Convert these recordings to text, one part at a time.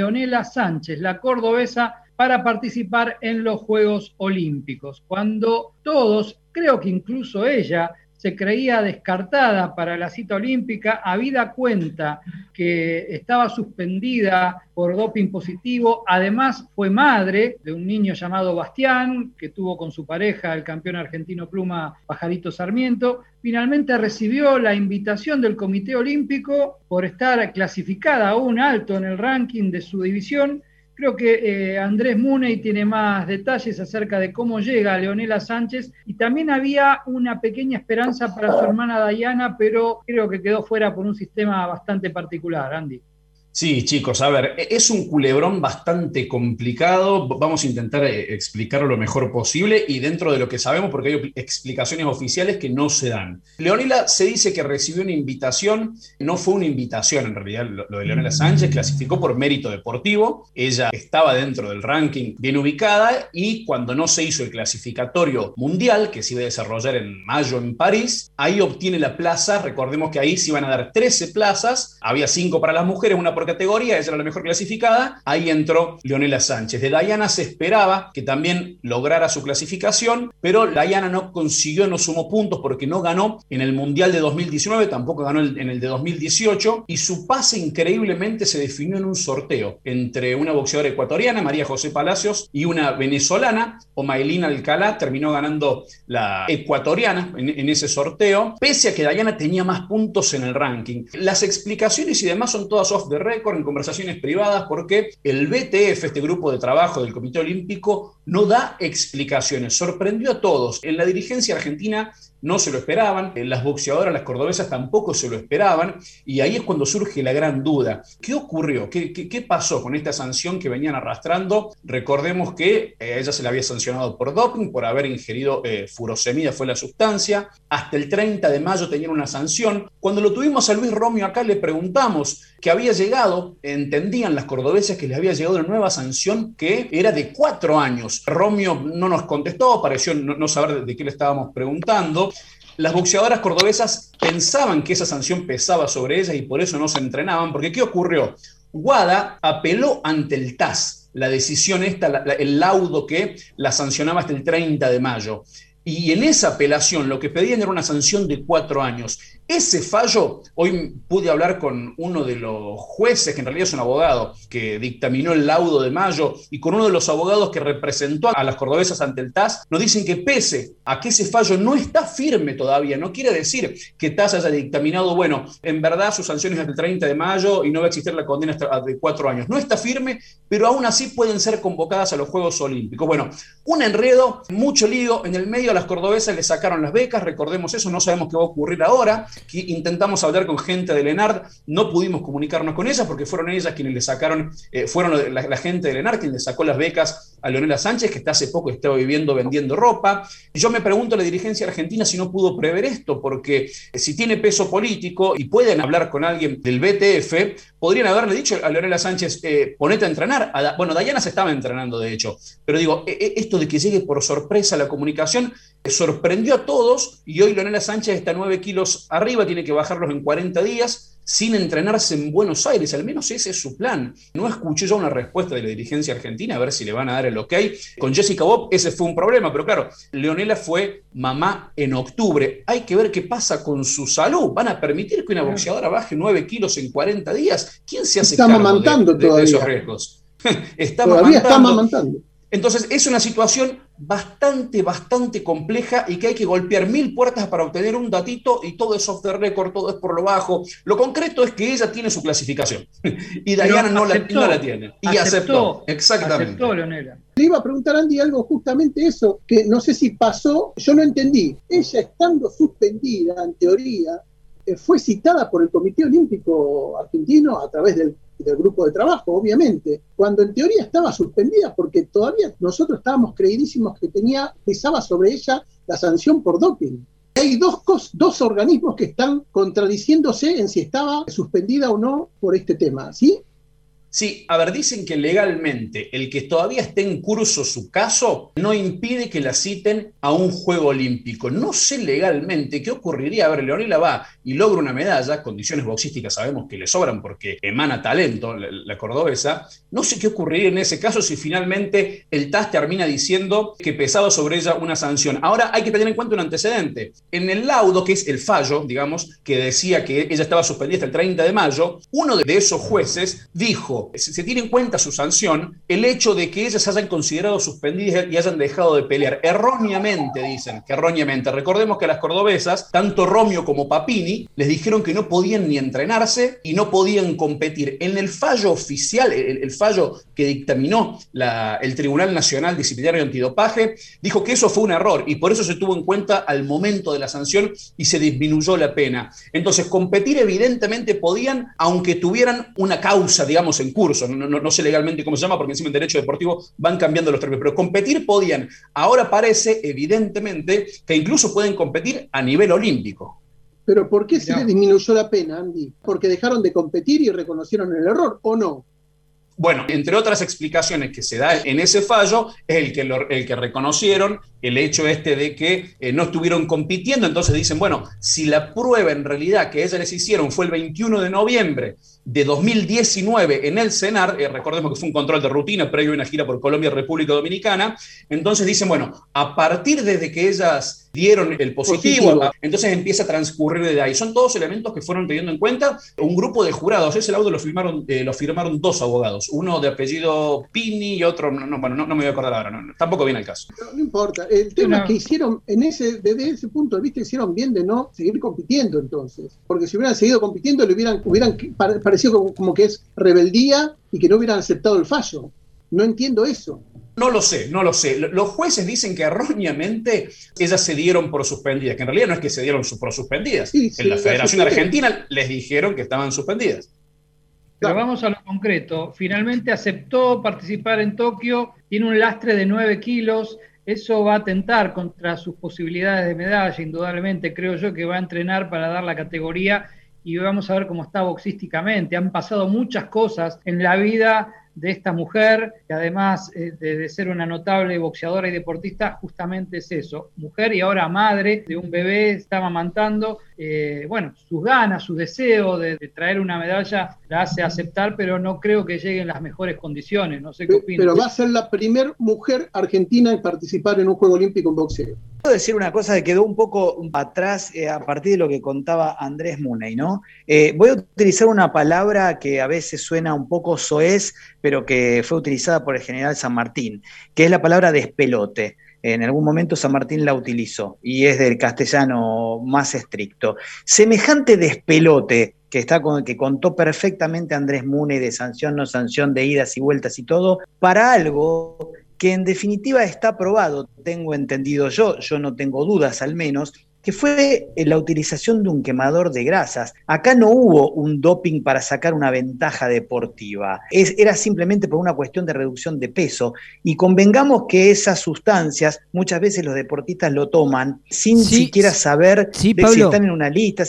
Leonela Sánchez, la cordobesa, para participar en los Juegos Olímpicos, cuando todos, creo que incluso ella, se creía descartada para la cita olímpica, habida cuenta que estaba suspendida por doping positivo, además fue madre de un niño llamado Bastián, que tuvo con su pareja el campeón argentino pluma Pajarito Sarmiento, finalmente recibió la invitación del Comité Olímpico por estar clasificada aún alto en el ranking de su división Creo que eh, Andrés Muney tiene más detalles acerca de cómo llega Leonela Sánchez y también había una pequeña esperanza para su hermana Dayana, pero creo que quedó fuera por un sistema bastante particular, Andy. Sí, chicos, a ver, e-, es un culebrón bastante complicado. Vamos a intentar eh, explicarlo lo mejor posible y dentro de lo que sabemos, porque hay explicaciones oficiales que no se dan. Leonela se dice que recibió una invitación, no fue una invitación en realidad, lo de Leonela Sánchez clasificó por mérito deportivo. Ella estaba dentro del ranking bien ubicada y cuando no se hizo el clasificatorio mundial, que se iba a desarrollar en mayo en París, ahí obtiene la plaza. Recordemos que ahí se iban a dar 13 plazas, había 5 para las mujeres, una categoría, ella era la mejor clasificada, ahí entró Leonela Sánchez. De Dayana se esperaba que también lograra su clasificación, pero Dayana no consiguió, no sumó puntos porque no ganó en el Mundial de 2019, tampoco ganó en el de 2018, y su pase increíblemente se definió en un sorteo entre una boxeadora ecuatoriana, María José Palacios, y una venezolana, Omailina Alcalá, terminó ganando la ecuatoriana en, ese sorteo, pese a que Dayana tenía más puntos en el ranking. Las explicaciones y demás son todas off the en conversaciones privadas porque el BTF, este grupo de trabajo del Comité Olímpico, no da explicaciones. Sorprendió a todos. En la dirigencia argentina no se lo esperaban, las boxeadoras, las cordobesas tampoco se lo esperaban, y ahí es cuando surge la gran duda. ¿Qué ocurrió? ¿Qué, pasó con esta sanción que venían arrastrando? Recordemos que eh, ella se le había sancionado por doping, por haber ingerido eh, furosemida, fue la sustancia. Hasta el 30 de mayo tenían una sanción. Cuando lo tuvimos a Luis Romeo acá, le preguntamos que había llegado, entendían las cordobesas que les había llegado una nueva sanción que era de cuatro años. Romeo no nos contestó, pareció no, saber de qué le estábamos preguntando. Las boxeadoras cordobesas pensaban que esa sanción pesaba sobre ellas y por eso no se entrenaban, porque ¿qué ocurrió? Guada apeló ante el TAS la decisión esta, el laudo que la sancionaba hasta el 30 de mayo. Y en esa apelación lo que pedían era una sanción de cuatro años. Ese fallo, hoy pude hablar con uno de los jueces, que en realidad es un abogado, que dictaminó el laudo de mayo, y con uno de los abogados que representó a las cordobesas ante el TAS, nos dicen que pese a que ese fallo no está firme todavía, no quiere decir que TAS haya dictaminado, bueno, en verdad su sanción es hasta el 30 de mayo y no va a existir la condena de cuatro años. No está firme, pero aún así pueden ser convocadas a los Juegos Olímpicos. Bueno, un enredo, mucho lío, en el medio a las cordobesas le sacaron las becas, recordemos eso, no sabemos qué va a ocurrir ahora intentamos hablar con gente de Lenard, no pudimos comunicarnos con ellas porque fueron ellas quienes le sacaron, eh, fueron la, gente de Lenard quien le sacó las becas a Leonela Sánchez, que hasta hace poco estaba viviendo vendiendo ropa. Yo me pregunto a la dirigencia argentina si no pudo prever esto, porque si tiene peso político y pueden hablar con alguien del BTF, podrían haberle dicho a Leonela Sánchez, eh, ponete a entrenar. bueno, Dayana se estaba entrenando, de hecho, pero digo, e, e, esto de que llegue por sorpresa la comunicación sorprendió a todos y hoy Leonela Sánchez está 9 kilos arriba, tiene que bajarlos en 40 días sin entrenarse en Buenos Aires, al menos ese es su plan. No escuché yo una respuesta de la dirigencia argentina a ver si le van a dar el ok. Con Jessica Bob ese fue un problema, pero claro, Leonela fue mamá en octubre. Hay que ver qué pasa con su salud. ¿Van a permitir que una boxeadora baje 9 kilos en 40 días? ¿Quién se hace está cargo de, esos riesgos? está todavía está amamantando. Entonces, es una situación bastante, bastante compleja y que hay que golpear mil puertas para obtener un datito y todo es off the record, todo es por lo bajo. Lo concreto es que ella tiene su clasificación y Diana no, la, tiene. Y aceptó, exactamente. Aceptó, Leonela. Le iba a preguntar a Andy algo justamente eso, que no sé si pasó, yo no entendí. Ella estando suspendida, en teoría, eh, fue citada por el Comité Olímpico Argentino a través del del grupo de trabajo, obviamente, cuando en teoría estaba suspendida porque todavía nosotros estábamos creidísimos que tenía, pesaba sobre ella la sanción por doping. Hay dos, dos organismos que están contradiciéndose en si estaba suspendida o no por este tema, ¿sí? Sí, a ver, dicen que legalmente el que todavía esté en curso su caso no impide que la citen a un juego olímpico. No sé legalmente qué ocurriría. A ver, Leonela va y logra una medalla, condiciones boxísticas sabemos que le sobran porque emana talento la, cordobesa. No sé qué ocurriría en ese caso si finalmente el TAS termina diciendo que pesaba sobre ella una sanción. Ahora hay que tener en cuenta un antecedente. En el laudo, que es el fallo, digamos, que decía que ella estaba suspendida hasta el 30 de mayo, uno de esos jueces dijo se tiene en cuenta su sanción el hecho de que ellas hayan considerado suspendidas y hayan dejado de pelear. Erróneamente, dicen, que erróneamente. Recordemos que a las cordobesas, tanto Romeo como Papini, les dijeron que no podían ni entrenarse y no podían competir. En el fallo oficial, el, fallo que dictaminó el Tribunal Nacional Disciplinario Antidopaje, dijo que eso fue un error y por eso se tuvo en cuenta al momento de la sanción y se disminuyó la pena. Entonces, competir evidentemente podían, aunque tuvieran una causa, digamos, en curso, no, sé legalmente cómo se llama, porque encima en derecho deportivo van cambiando los términos, pero competir podían. Ahora parece, evidentemente, que incluso pueden competir a nivel olímpico. Pero ¿por qué se les disminuyó la pena, Andy? ¿Porque dejaron de competir y reconocieron el error o no? Bueno, entre otras explicaciones que se da en ese fallo, es el que, el que reconocieron el hecho este de que eh, no estuvieron compitiendo, entonces dicen, bueno, si la prueba en realidad que ellas les hicieron fue el 21 de noviembre de 2019 en el CENAR, eh, recordemos que fue un control de rutina previo a una gira por Colombia y República Dominicana, entonces dicen, bueno, a partir desde que ellas dieron el positivo, entonces empieza a transcurrir de ahí. Son todos elementos que fueron teniendo en cuenta un grupo de jurados. Ese laudo lo firmaron, eh, lo firmaron dos abogados, uno de apellido Pini y otro, no, bueno, no, me voy a acordar ahora, tampoco viene el caso. No, importa, el tema es que hicieron, en ese, desde ese punto de vista, hicieron bien de no seguir compitiendo entonces, porque si hubieran seguido compitiendo, le hubieran, hubieran parecido como, que es rebeldía y que no hubieran aceptado el fallo. No entiendo eso. No lo sé, no lo sé. Los jueces dicen que erróneamente ellas se dieron por suspendidas, que en realidad no es que se dieron por suspendidas. en la Federación Argentina les dijeron que estaban suspendidas. Pero vamos a lo concreto. Finalmente aceptó participar en Tokio, tiene un lastre de 9 kilos. Eso va a atentar contra sus posibilidades de medalla, indudablemente. Creo yo que va a entrenar para dar la categoría y vamos a ver cómo está boxísticamente. Han pasado muchas cosas en la vida de esta mujer, que además eh, de, ser una notable boxeadora y deportista, justamente es eso, mujer y ahora madre de un bebé, estaba amamantando, eh, bueno, sus ganas, su deseo de, traer una medalla la hace aceptar, pero no creo que llegue en las mejores condiciones, no sé qué opinas. Pero va a ser la primera mujer argentina en participar en un Juego Olímpico en boxeo. Puedo decir una cosa que quedó un poco atrás eh, a partir de lo que contaba Andrés Muney, ¿no? voy a utilizar una palabra que a veces suena un poco soez, pero que fue utilizada por el general San Martín, que es la palabra despelote. En algún momento San Martín la utilizó y es del castellano más estricto. Semejante despelote que, está que contó perfectamente Andrés Mune de sanción, no sanción, de idas y vueltas y todo, para algo que en definitiva está probado, tengo entendido yo, yo no tengo dudas al menos, que fue la utilización de un quemador de grasas. Acá no hubo un doping para sacar una ventaja deportiva, es, era simplemente por una cuestión de reducción de peso. Y convengamos que esas sustancias muchas veces los deportistas lo toman sin siquiera saber si están en una lista.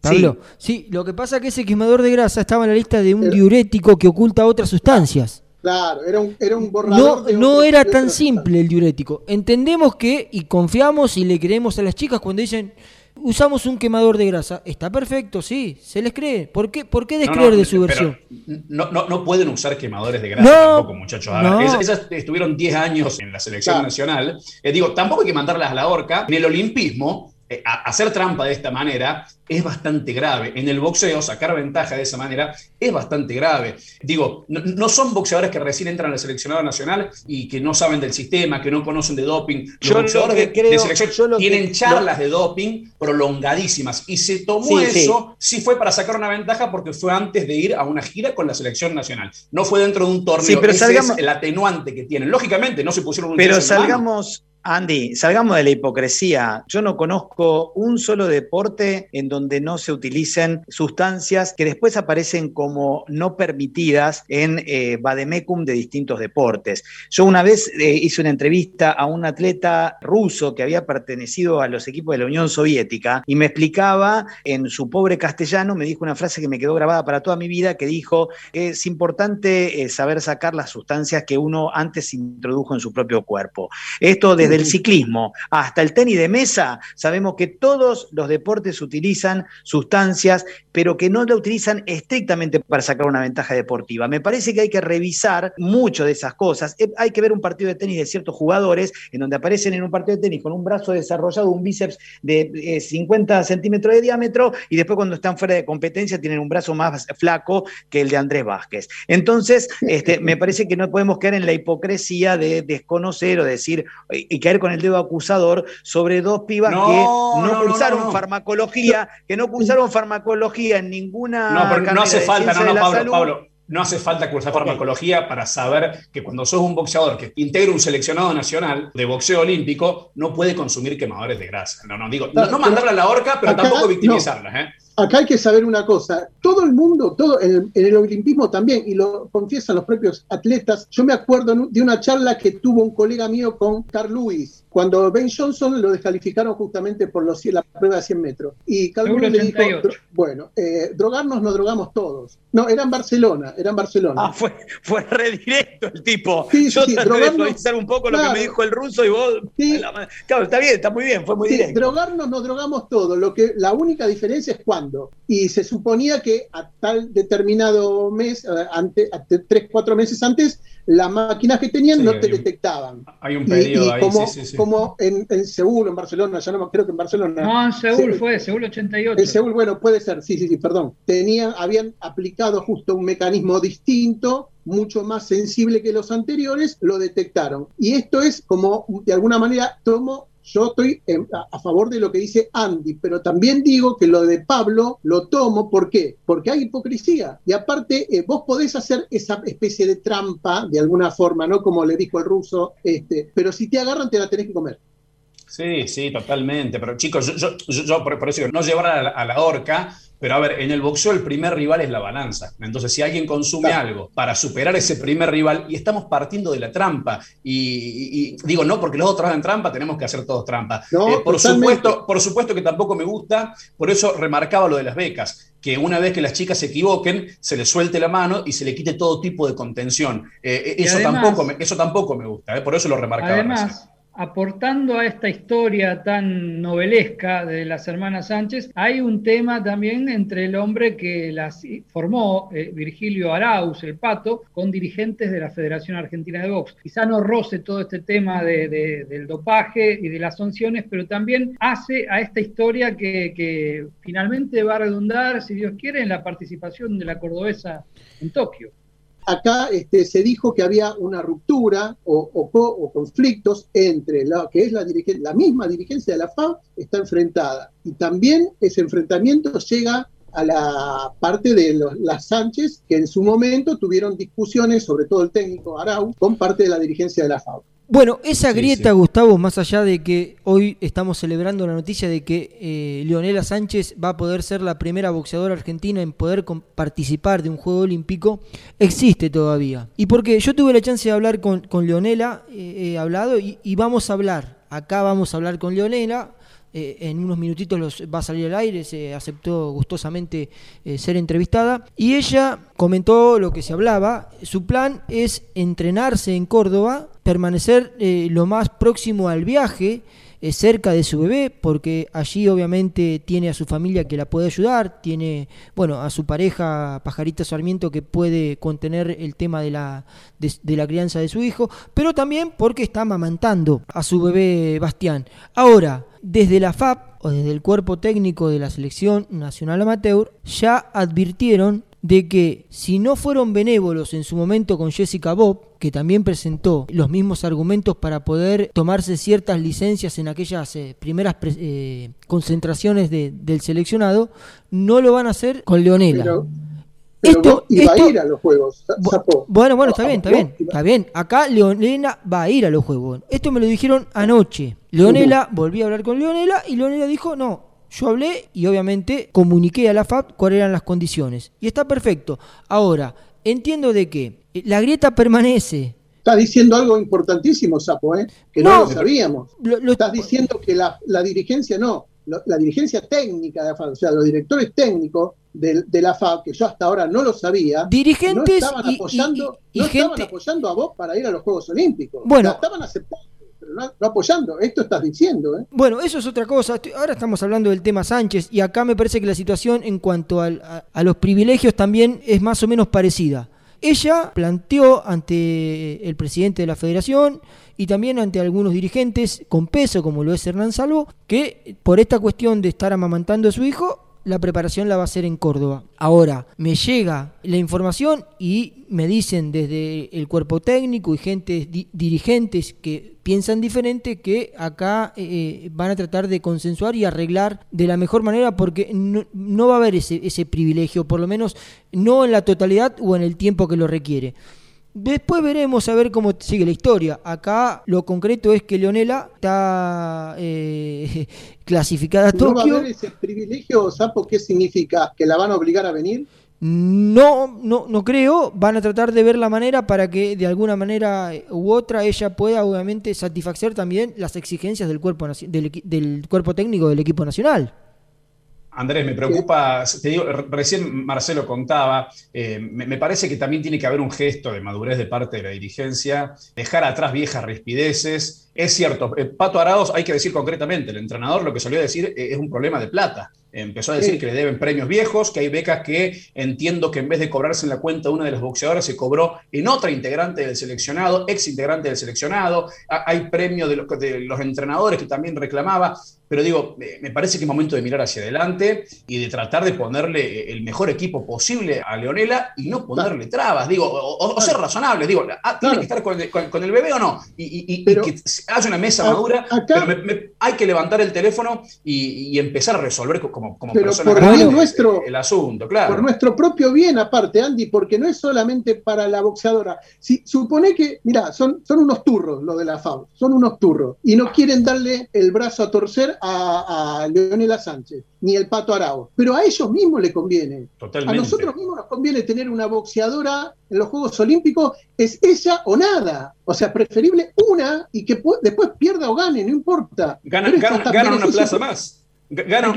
Pablo, sí. lo que pasa es que ese quemador de grasa estaba en la lista de un diurético que oculta otras sustancias. Claro, era un, era un borrador. No, no era tan simple el diurético. Entendemos que, y confiamos y le creemos a las chicas cuando dicen, usamos un quemador de grasa. Está perfecto, sí, se les cree. ¿Por qué, por qué descreer de su versión? No, no, no, pueden usar quemadores de grasa tampoco, muchachos. esas, estuvieron 10 años en la selección nacional. Eh, digo, tampoco hay que mandarlas a la horca. En el olimpismo, eh, hacer trampa de esta manera es bastante grave. En el boxeo, sacar ventaja de esa manera es bastante grave. Digo, no, son boxeadores que recién entran al seleccionado nacional y que no saben del sistema, que no conocen de doping. Los boxeadores de, selección tienen charlas de doping prolongadísimas. Y se tomó eso, sí. fue para sacar una ventaja porque fue antes de ir a una gira con la selección nacional. No fue dentro de un torneo. pero Ese es el atenuante que tienen. Lógicamente, no se pusieron un Pero salgamos, Andy, salgamos de la hipocresía. Yo no conozco un solo deporte en donde no se utilicen sustancias que después aparecen como no permitidas en eh, Bademecum de distintos deportes. Yo una vez eh, hice una entrevista a un atleta ruso que había pertenecido a los equipos de la Unión Soviética y me explicaba en su pobre castellano, me dijo una frase que me quedó grabada para toda mi vida, que dijo, es importante eh, saber sacar las sustancias que uno antes introdujo en su propio cuerpo. Esto desde el ciclismo hasta el tenis de mesa, sabemos que todos los deportes utilizan sustancias, pero que no la utilizan estrictamente para sacar una ventaja deportiva. Me parece que hay que revisar mucho de esas cosas. Eh, hay que ver un partido de tenis de ciertos jugadores en donde aparecen en un partido de tenis con un brazo desarrollado, un bíceps de 50 eh, centímetros de diámetro y después cuando están fuera de competencia tienen un brazo más flaco que el de Andrés Vázquez. Entonces, este, me parece que no podemos caer en la hipocresía de desconocer o decir y caer con el dedo acusador sobre dos pibas que no, cursaron farmacología, que no cursaron farmacología en ninguna. No, no hace falta, no, no, Pablo, Pablo. No hace falta cursar farmacología para saber que cuando sos un boxeador que integra un seleccionado nacional de boxeo olímpico, no puede consumir quemadores de grasa. No, no, digo, no, mandarla a la horca, pero tampoco victimizarla. ¿eh? Acá hay que saber una cosa, todo el mundo, todo en el, olimpismo también, y lo confiesan los propios atletas, yo me acuerdo de una charla que tuvo un colega mío con Carl Lewis, cuando Ben Johnson lo descalificaron justamente por los, la prueba de 100 metros. Y Carl Lewis le dijo, bueno, eh, drogarnos nos drogamos todos. No, era en Barcelona, era en Barcelona. Ah, fue, fue re directo el tipo. Sí, yo sí, traté de un poco lo que me dijo el ruso y vos... Claro, está bien, está muy bien, fue muy directo. Drogarnos nos drogamos todos, lo que, la única diferencia es cuando y se suponía que a tal determinado mes, eh, ante, tres, cuatro meses antes, las máquinas que tenían no te detectaban. Hay un periodo ahí, como, como en, en, Seúl, en Barcelona, ya no creo que en Barcelona. No, en Seúl fue, Seúl 88. En Seúl, bueno, puede ser, sí, sí, sí, perdón. Tenían, habían aplicado justo un mecanismo distinto mucho más sensible que los anteriores, lo detectaron. Y esto es como, de alguna manera, tomo yo estoy a, favor de lo que dice Andy, pero también digo que lo de Pablo lo tomo, ¿por qué? Porque hay hipocresía. Y aparte, eh, vos podés hacer esa especie de trampa, de alguna forma, ¿no? Como le dijo el ruso, este, pero si te agarran, te la tenés que comer. Sí, sí, totalmente. Pero chicos, yo, yo, por, eso digo, no llevar a la horca, pero a ver, en el boxeo el primer rival es la balanza. Entonces, si alguien consume algo para superar ese primer rival, y estamos partiendo de la trampa, y, digo, no, porque los otros hagan trampa, tenemos que hacer todos trampa. Eh, por, supuesto, por supuesto que tampoco me gusta, por eso remarcaba lo de las becas, que una vez que las chicas se equivoquen, se les suelte la mano y se le quite todo tipo de contención. Eh, eh, eso, tampoco me, eso tampoco me gusta, por eso lo remarcaba. Además, aportando a esta historia tan novelesca de las hermanas Sánchez, hay un tema también entre el hombre que las formó, eh, Virgilio Arauz, el pato, con dirigentes de la Federación Argentina de Box. Quizá no roce todo este tema del dopaje y de las sanciones, pero también hace a esta historia que finalmente va a redundar, si Dios quiere, en la participación de la cordobesa en Tokio acá este, se dijo que había una ruptura o, conflictos entre la que es la, la misma dirigencia de la FAO está enfrentada. Y también ese enfrentamiento llega a la parte de las Sánchez, que en su momento tuvieron discusiones, sobre todo el técnico Arau, con parte de la dirigencia de la FAO. Bueno, esa grieta, Gustavo, más allá de que hoy estamos celebrando la noticia de que eh, Leonela Sánchez va a poder ser la primera boxeadora argentina en poder participar de un Juego Olímpico, existe todavía. Y porque yo tuve la chance de hablar con, con Leonela, eh, he hablado y, vamos a hablar, acá vamos a hablar con Leonela, eh, en unos minutitos los, va a salir al aire, se aceptó gustosamente ser entrevistada. Y ella comentó lo que se hablaba. Su plan es entrenarse en Córdoba permanecer eh, lo más próximo al viaje, eh, cerca de su bebé, porque allí obviamente tiene a su familia que la puede ayudar, tiene, bueno, a su pareja Pajarita Sarmiento que puede contener el tema de la, de, la crianza de su hijo, pero también porque está amamantando a su bebé Bastián. Ahora, desde la FAP o desde el cuerpo técnico de la Selección Nacional Amateur, ya advirtieron de que si no fueron benévolos en su momento con Jessica Bob, que también presentó los mismos argumentos para poder tomarse ciertas licencias en aquellas eh, primeras eh, concentraciones del seleccionado, no lo van a hacer con Leonela. Pero iba a ir a los Juegos, Bueno, bueno, está bien, está bien, está bien. Acá Leonela va a ir a los Juegos. Esto me lo dijeron anoche. Leonela, volví a hablar con Leonela y Leonela dijo, no, yo hablé y obviamente comuniqué a la FAP cuáles eran las condiciones. Y está perfecto. Ahora, entiendo de que la grieta permanece. Estás diciendo algo importantísimo, Sapo, ¿eh? que no, lo sabíamos. Estás diciendo que la, dirigencia no, la dirigencia técnica de la FAP, o sea, los directores técnicos de, la FAP, que yo hasta ahora no lo sabía, dirigentes no estaban apoyando, no estaban apoyando a vos para ir a los Juegos Olímpicos. Bueno, estaban aceptando no, apoyando. Esto estás diciendo. ¿eh? Bueno, eso es otra cosa. Ahora estamos hablando del tema Sánchez y acá me parece que la situación en cuanto a, los privilegios también es más o menos parecida. Ella planteó ante el presidente de la federación y también ante algunos dirigentes con peso, como lo es Hernán Salvo, que por esta cuestión de estar amamantando a su hijo, la preparación la va a hacer en Córdoba. Ahora, me llega la información y me dicen desde el cuerpo técnico y gente dirigentes que piensan diferente que acá eh, eh, van a tratar de consensuar y arreglar de la mejor manera porque no, va a haber ese, ese privilegio, por lo menos no en la totalidad o en el tiempo que lo requiere. Después veremos a ver cómo sigue la historia. Acá lo concreto es que Leonela está eh, clasificada a Tokio. ¿No va a haber ese privilegio, Sapo? ¿Qué significa? ¿Que la van a obligar a venir? No, no, no creo. Van a tratar de ver la manera para que de alguna manera u otra ella pueda obviamente satisfacer también las exigencias del cuerpo, del cuerpo técnico del equipo nacional. Andrés, me preocupa, te digo, recién Marcelo contaba, eh, me, parece que también tiene que haber un gesto de madurez de parte de la dirigencia, dejar atrás viejas rispideces. Es cierto, eh, Pato Arados, hay que decir concretamente, el entrenador lo que solía decir eh, es un problema de plata. Empezó a decir que le deben premios viejos, que hay becas que entiendo que en vez de cobrarse en la cuenta de una de las boxeadoras, se cobró en otra integrante del seleccionado, ex integrante del seleccionado. Hay premios de de los entrenadores que también reclamaba. Pero digo, me parece que es momento de mirar hacia adelante y de tratar de ponerle el mejor equipo posible a Leonela y no ponerle trabas, digo, o, ser razonable, digo, ah, ¿tiene que estar con el, bebé o no? Y, que haya una mesa madura, pero hay que levantar el teléfono y, empezar a resolver como, como pero por nuestro, el, asunto, claro. Por nuestro propio bien, aparte, Andy, porque no es solamente para la boxeadora. Si, supone que, mira, son, son unos turros los de la FAO, son unos turros, y no quieren darle el brazo a torcer a, Leonela Sánchez, ni el Pato Arao, pero a ellos mismos le conviene. A nosotros mismos nos conviene tener una boxeadora en los Juegos Olímpicos, es ella o nada. O sea, preferible una y que después pierda o gane, no importa. Gana, una plaza más. Gana,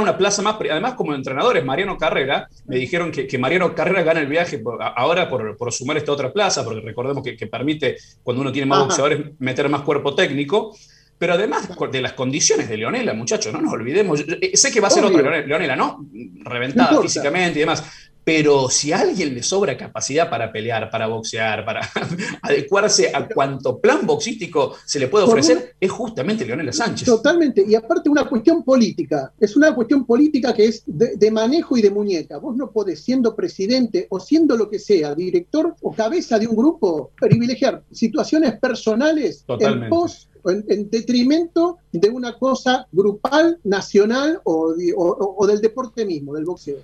una, plaza más, además como entrenadores, Mariano Carrera, me dijeron que, Mariano Carrera gana el viaje ahora por, sumar esta otra plaza, porque recordemos que, permite, cuando uno tiene más boxeadores, meter más cuerpo técnico. Pero además de las condiciones de Leonela, muchachos, no nos olvidemos. Eh, sé que va a ser otro Leonela, ¿no? Reventada físicamente y demás. Pero si a alguien le sobra capacidad para pelear, para boxear, para adecuarse a cuanto plan boxístico se le puede ofrecer, es justamente Leonela Sánchez. Totalmente. Y aparte una cuestión política. Es una cuestión política que es de, manejo y de muñeca. Vos no podés, siendo presidente o siendo lo que sea, director o cabeza de un grupo, privilegiar situaciones personales en pos en, detrimento de una cosa grupal, nacional o, del deporte mismo, del boxeo.